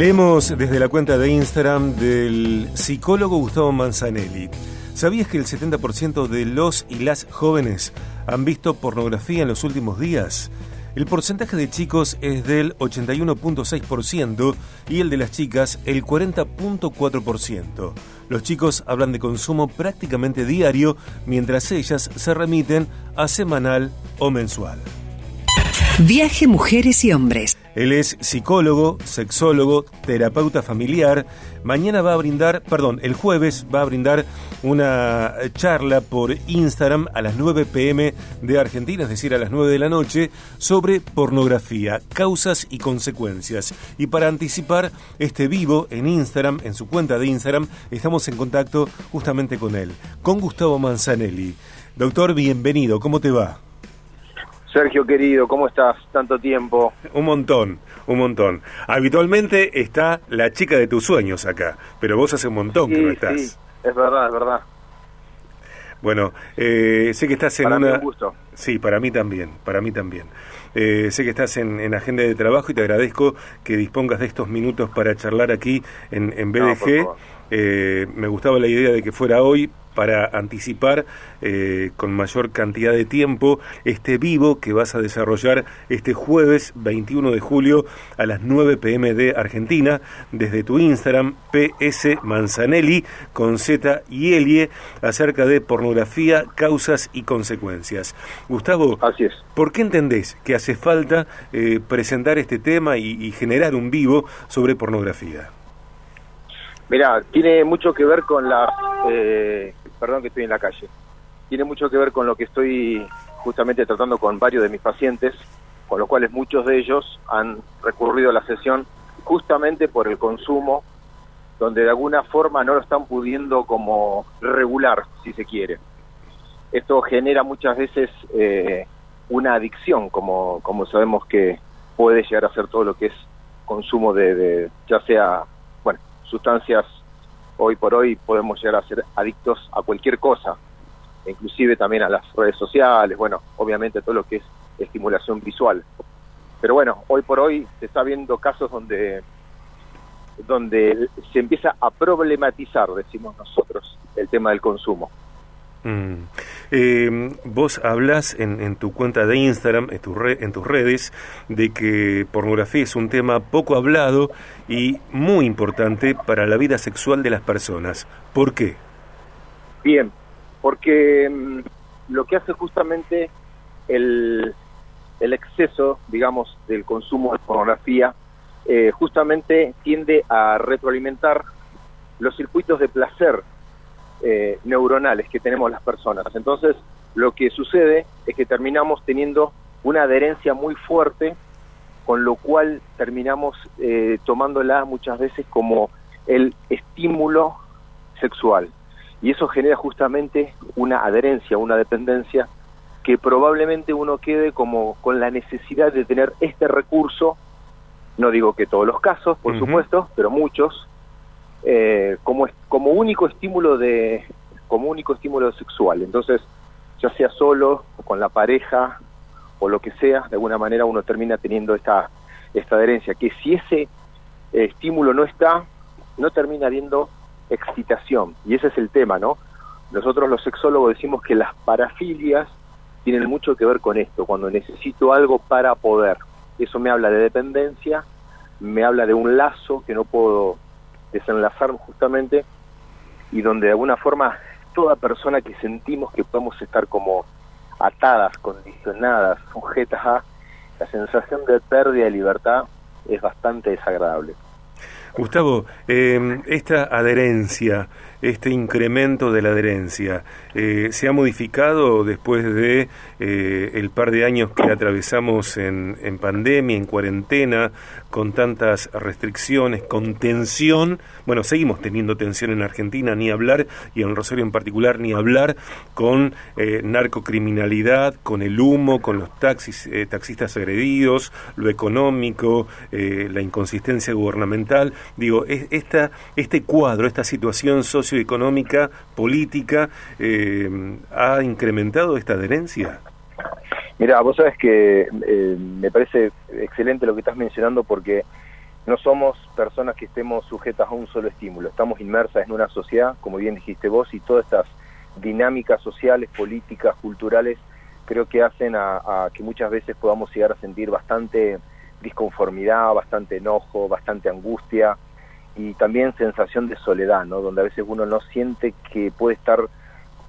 Leemos desde la cuenta de Instagram del psicólogo Gustavo Manzanelli. ¿Sabías que el 70% de los y las jóvenes han visto pornografía en los últimos días? El porcentaje de chicos es del 81.6% y el de las chicas el 40.4%. Los chicos hablan de consumo prácticamente diario, mientras ellas se remiten a semanal o mensual. Viaje Mujeres y Hombres. Él es psicólogo, sexólogo, terapeuta familiar. Mañana va a brindar, perdón, el jueves va a brindar una charla por Instagram a las 9 pm de Argentina, es decir, a las 9 de la noche, sobre pornografía, causas y consecuencias. Y para anticipar este vivo en Instagram, en su cuenta de Instagram, estamos en contacto justamente con él, con Gustavo Manzanelli. Doctor, bienvenido, ¿cómo te va? Sergio querido, ¿cómo estás? Tanto tiempo. Un montón, un montón. Habitualmente está la chica de tus sueños acá, pero vos hace un montón que no estás. Sí, es verdad, es verdad. Bueno, eh, sé que estás en para una... Mí un gusto. Sí, para mí también, para mí también. Eh, sé que estás en, en, agenda de trabajo y te agradezco que dispongas de estos minutos para charlar aquí en, en BDG. No, eh, me gustaba la idea de que fuera hoy para anticipar eh, con mayor cantidad de tiempo este vivo que vas a desarrollar este jueves 21 de julio a las 9 pm de Argentina desde tu Instagram PS Manzanelli con Z y Elie acerca de pornografía, causas y consecuencias. Gustavo, Así es. ¿por qué entendés que hace falta eh, presentar este tema y, y generar un vivo sobre pornografía? Mira, tiene mucho que ver con la... Eh, perdón que estoy en la calle. Tiene mucho que ver con lo que estoy justamente tratando con varios de mis pacientes, con los cuales muchos de ellos han recurrido a la sesión justamente por el consumo, donde de alguna forma no lo están pudiendo como regular, si se quiere. Esto genera muchas veces eh, una adicción, como, como sabemos que puede llegar a ser todo lo que es consumo de, de ya sea sustancias hoy por hoy podemos llegar a ser adictos a cualquier cosa, inclusive también a las redes sociales, bueno, obviamente todo lo que es estimulación visual. Pero bueno, hoy por hoy se está viendo casos donde donde se empieza a problematizar, decimos nosotros, el tema del consumo. Mm. Eh, vos hablas en, en, tu cuenta de Instagram, en, tu re, en tus redes, de que pornografía es un tema poco hablado y muy importante para la vida sexual de las personas. ¿Por qué? Bien, porque mmm, lo que hace justamente el, el, exceso, digamos, del consumo de pornografía, eh, justamente tiende a retroalimentar los circuitos de placer eh, neuronales que tenemos las personas. Entonces, lo que sucede es que terminamos teniendo una adherencia muy fuerte, con lo cual terminamos eh, tomándola muchas veces como el estímulo sexual. Y eso genera justamente una adherencia, una dependencia, que probablemente uno quede como con la necesidad de tener este recurso, no digo que todos los casos, por uh -huh. supuesto, pero muchos, eh, como como único estímulo de como único estímulo sexual. Entonces ya sea solo con la pareja o lo que sea de alguna manera uno termina teniendo esta esta adherencia que si ese eh, estímulo no está no termina habiendo excitación. Y ese es el tema no nosotros los sexólogos decimos que las parafilias tienen mucho que ver con esto cuando necesito algo para poder. Eso me habla de dependencia me habla de un lazo que no puedo desenlazar justamente y donde de alguna forma toda persona que sentimos que podemos estar como atadas, condicionadas, sujetas a la sensación de pérdida de libertad es bastante desagradable. Gustavo, eh, esta adherencia, este incremento de la adherencia, eh, ¿se ha modificado después de eh, el par de años que atravesamos en, en, pandemia, en cuarentena, con tantas restricciones, con tensión? Bueno, seguimos teniendo tensión en Argentina, ni hablar, y en Rosario en particular, ni hablar con eh, narcocriminalidad, con el humo, con los taxis, eh, taxistas agredidos, lo económico, eh, la inconsistencia gubernamental. Digo, es, esta, este cuadro, esta situación socioeconómica, política, eh, ¿ha incrementado esta adherencia? Mira, vos sabes que eh, me parece excelente lo que estás mencionando porque no somos personas que estemos sujetas a un solo estímulo, estamos inmersas en una sociedad, como bien dijiste vos, y todas estas dinámicas sociales, políticas, culturales, creo que hacen a, que muchas veces podamos llegar a sentir bastante disconformidad, bastante enojo, bastante angustia y también sensación de soledad, ¿no? Donde a veces uno no siente que puede estar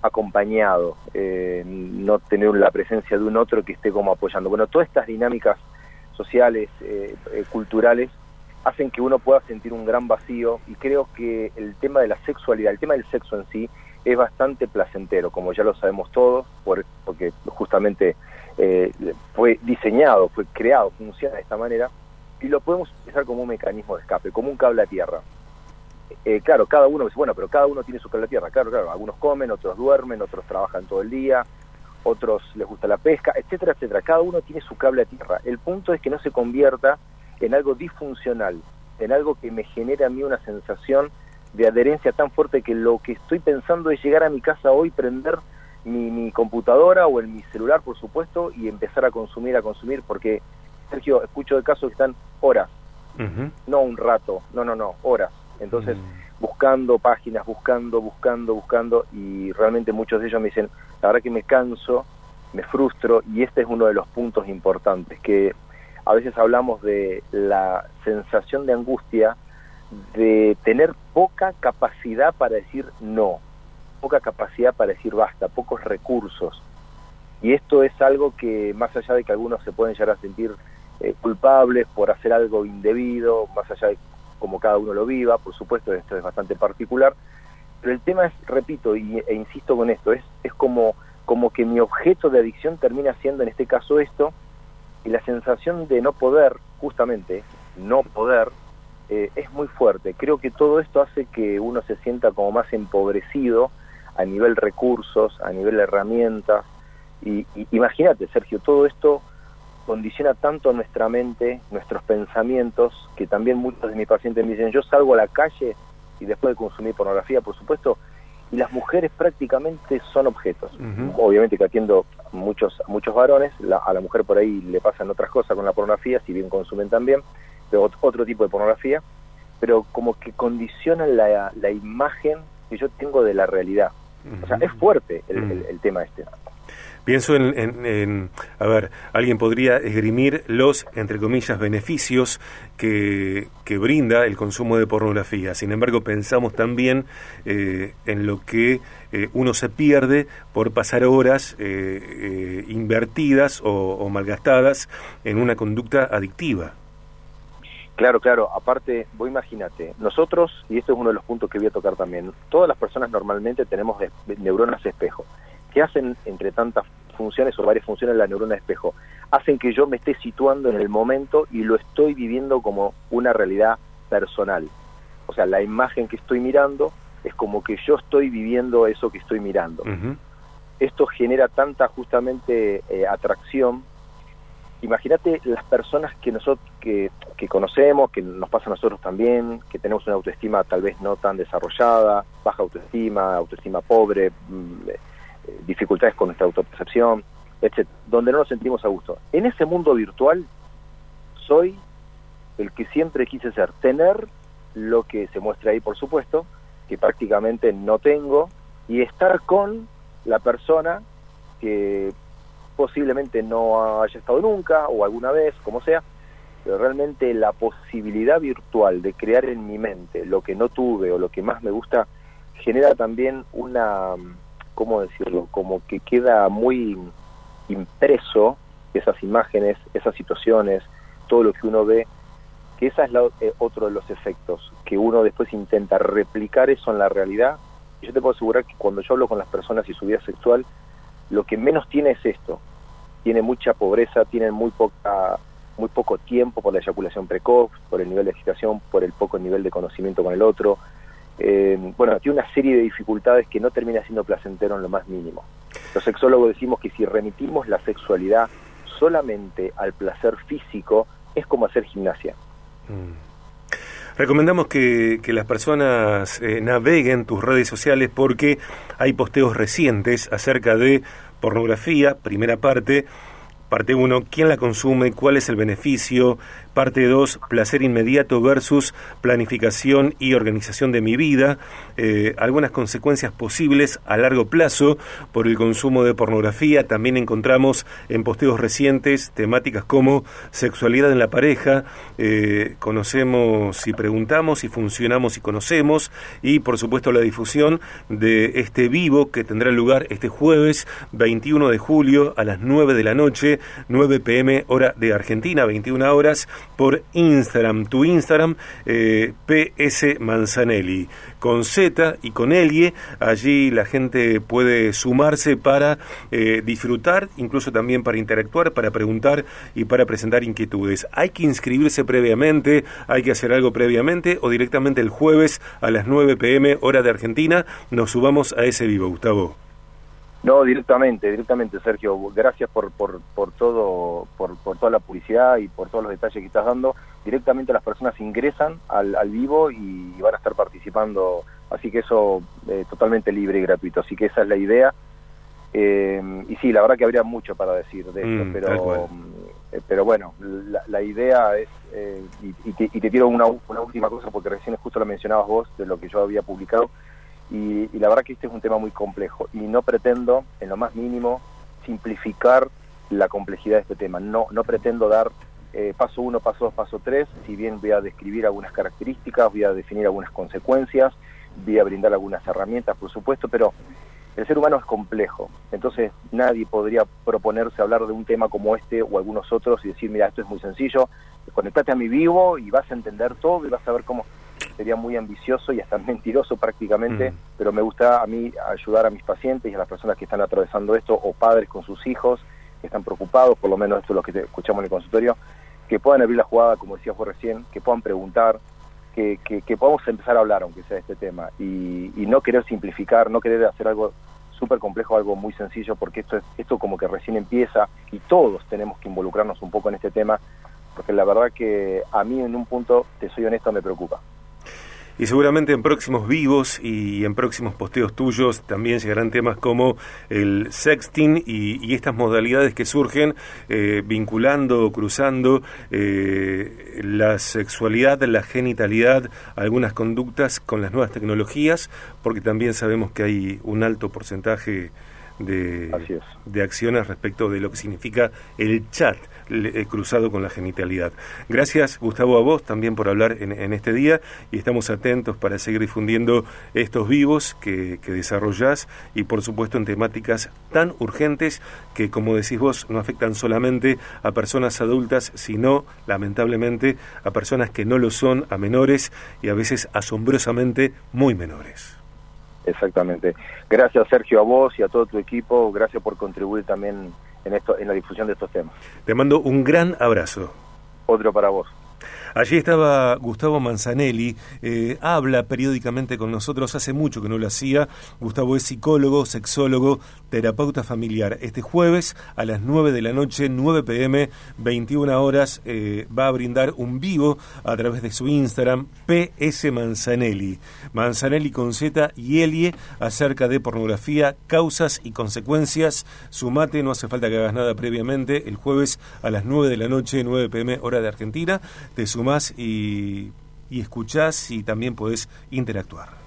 acompañado, eh, no tener la presencia de un otro que esté como apoyando. Bueno, todas estas dinámicas sociales, eh, eh, culturales, hacen que uno pueda sentir un gran vacío y creo que el tema de la sexualidad, el tema del sexo en sí, es bastante placentero, como ya lo sabemos todos, porque justamente eh, fue diseñado, fue creado, funciona de esta manera, y lo podemos utilizar como un mecanismo de escape, como un cable a tierra. Eh, claro, cada uno dice, bueno, pero cada uno tiene su cable a tierra, claro, claro, algunos comen, otros duermen, otros trabajan todo el día, otros les gusta la pesca, etcétera, etcétera, cada uno tiene su cable a tierra. El punto es que no se convierta en algo disfuncional, en algo que me genere a mí una sensación de adherencia tan fuerte que lo que estoy pensando es llegar a mi casa hoy, prender mi, computadora o en mi celular, por supuesto, y empezar a consumir, a consumir, porque, Sergio, escucho de casos que están horas, no un rato, no, no, no, horas. Entonces, mm. buscando páginas, buscando, buscando, buscando, y realmente muchos de ellos me dicen, la verdad que me canso, me frustro, y este es uno de los puntos importantes, que a veces hablamos de la sensación de angustia, de tener poca capacidad para decir no, poca capacidad para decir basta, pocos recursos. Y esto es algo que, más allá de que algunos se pueden llegar a sentir eh, culpables por hacer algo indebido, más allá de como cada uno lo viva, por supuesto, esto es bastante particular, pero el tema es, repito, y, e insisto con esto, es, es como, como que mi objeto de adicción termina siendo en este caso esto, y la sensación de no poder, justamente, no poder, eh, es muy fuerte. Creo que todo esto hace que uno se sienta como más empobrecido a nivel recursos, a nivel herramientas. Y, imagínate, Sergio, todo esto condiciona tanto nuestra mente, nuestros pensamientos, que también muchos de mis pacientes me dicen, yo salgo a la calle y después de consumir pornografía, por supuesto, y las mujeres prácticamente son objetos. Obviamente que atiendo muchos muchos varones, a la mujer por ahí le pasan otras cosas con la pornografía, si bien consumen también, otro tipo de pornografía, pero como que condicionan la, la imagen que yo tengo de la realidad. O sea, es fuerte el, el, tema este. Pienso en, a ver, alguien podría esgrimir los, entre comillas, beneficios que, que brinda el consumo de pornografía. Sin embargo, pensamos también eh, en lo que eh, uno se pierde por pasar horas eh, invertidas o, o malgastadas en una conducta adictiva. Claro, claro. Aparte, vos imagínate, nosotros, y esto es uno de los puntos que voy a tocar también, todas las personas normalmente tenemos neuronas espejo. que hacen entre tantas funciones o varias funciones la neurona espejo? Hacen que yo me esté situando en el momento y lo estoy viviendo como una realidad personal. O sea, la imagen que estoy mirando es como que yo estoy viviendo eso que estoy mirando. Esto genera tanta justamente eh, atracción imagínate las personas que nosotros que, conocemos, que nos pasa a nosotros también, que tenemos una autoestima tal vez no tan desarrollada, baja autoestima, autoestima pobre, mm, eh, dificultades con nuestra autopercepción, etc., donde no nos sentimos a gusto. En ese mundo virtual soy el que siempre quise ser, tener lo que se muestra ahí, por supuesto, que prácticamente no tengo, y estar con la persona que posiblemente no haya estado nunca o alguna vez, como sea, pero realmente la posibilidad virtual de crear en mi mente lo que no tuve o lo que más me gusta genera también una, ¿cómo decirlo? Como que queda muy impreso esas imágenes, esas situaciones, todo lo que uno ve, que esa es la, eh, otro de los efectos, que uno después intenta replicar eso en la realidad. Y yo te puedo asegurar que cuando yo hablo con las personas y su vida sexual, lo que menos tiene es esto. Tiene mucha pobreza, tienen muy poca muy poco tiempo por la eyaculación precoz, por el nivel de excitación, por el poco nivel de conocimiento con el otro. Eh, bueno, tiene una serie de dificultades que no termina siendo placentero en lo más mínimo. Los sexólogos decimos que si remitimos la sexualidad solamente al placer físico, es como hacer gimnasia. Mm. Recomendamos que, las personas eh, naveguen tus redes sociales porque hay posteos recientes acerca de pornografía, primera parte, Parte 1, ¿quién la consume? ¿Cuál es el beneficio? Parte 2, placer inmediato versus planificación y organización de mi vida. Eh, algunas consecuencias posibles a largo plazo por el consumo de pornografía. También encontramos en posteos recientes temáticas como sexualidad en la pareja. Eh, conocemos y preguntamos y funcionamos y conocemos. Y por supuesto la difusión de este vivo que tendrá lugar este jueves 21 de julio a las 9 de la noche, 9 pm hora de Argentina, 21 horas por Instagram, tu Instagram, eh, PS Manzanelli, con Z y con Elie, allí la gente puede sumarse para eh, disfrutar, incluso también para interactuar, para preguntar y para presentar inquietudes. Hay que inscribirse previamente, hay que hacer algo previamente o directamente el jueves a las 9 pm hora de Argentina nos subamos a ese vivo, Gustavo. No, directamente, directamente, Sergio. Gracias por, por, por todo, por, por, toda la publicidad y por todos los detalles que estás dando. Directamente las personas ingresan al, al vivo y van a estar participando, así que eso eh, totalmente libre y gratuito. Así que esa es la idea. Eh, y sí, la verdad que habría mucho para decir de esto, Mm, pero, eh, pero bueno, la, la idea es, eh, y, y, te, y te tiro una, una última cosa porque recién justo lo mencionabas vos de lo que yo había publicado. Y, y, la verdad que este es un tema muy complejo y no pretendo en lo más mínimo simplificar la complejidad de este tema. No, no pretendo dar eh, paso uno, paso dos, paso tres, si bien voy a describir algunas características, voy a definir algunas consecuencias, voy a brindar algunas herramientas, por supuesto, pero el ser humano es complejo, entonces nadie podría proponerse hablar de un tema como este o algunos otros y decir, mira, esto es muy sencillo, conectate a mi vivo y vas a entender todo y vas a ver cómo sería muy ambicioso y hasta mentiroso prácticamente, mm. pero me gusta a mí ayudar a mis pacientes y a las personas que están atravesando esto o padres con sus hijos que están preocupados, por lo menos esto es lo que escuchamos en el consultorio, que puedan abrir la jugada, como decías vos recién, que puedan preguntar, que, que, que podamos empezar a hablar, aunque sea de este tema, y, y no querer simplificar, no querer hacer algo súper complejo, algo muy sencillo, porque esto, es, esto como que recién empieza y todos tenemos que involucrarnos un poco en este tema, porque la verdad que a mí en un punto, te soy honesto, me preocupa. Y seguramente en próximos vivos y en próximos posteos tuyos también llegarán temas como el sexting y, estas modalidades que surgen eh, vinculando, cruzando eh, la sexualidad, la genitalidad, algunas conductas con las nuevas tecnologías, porque también sabemos que hay un alto porcentaje de, de acciones respecto de lo que significa el chat le, eh, cruzado con la genitalidad. Gracias, Gustavo, a vos también por hablar en, en, este día y estamos atentos para seguir difundiendo estos vivos que, que desarrollás y, por supuesto, en temáticas tan urgentes que, como decís vos, no afectan solamente a personas adultas, sino, lamentablemente, a personas que no lo son, a menores y a veces asombrosamente muy menores. Exactamente. Gracias Sergio a vos y a todo tu equipo. Gracias por contribuir también en esto, en la difusión de estos temas. Te mando un gran abrazo. Otro para vos. Allí estaba Gustavo Manzanelli, eh, habla periódicamente con nosotros, hace mucho que no lo hacía. Gustavo es psicólogo, sexólogo, terapeuta familiar. Este jueves a las 9 de la noche, 9 pm, 21 horas, eh, va a brindar un vivo a través de su Instagram, PS Manzanelli. Manzanelli con Z y Elie acerca de pornografía, causas y consecuencias. Sumate, no hace falta que hagas nada previamente. El jueves a las 9 de la noche, 9 pm, hora de Argentina. Te sumás y, y escuchás y también podés interactuar.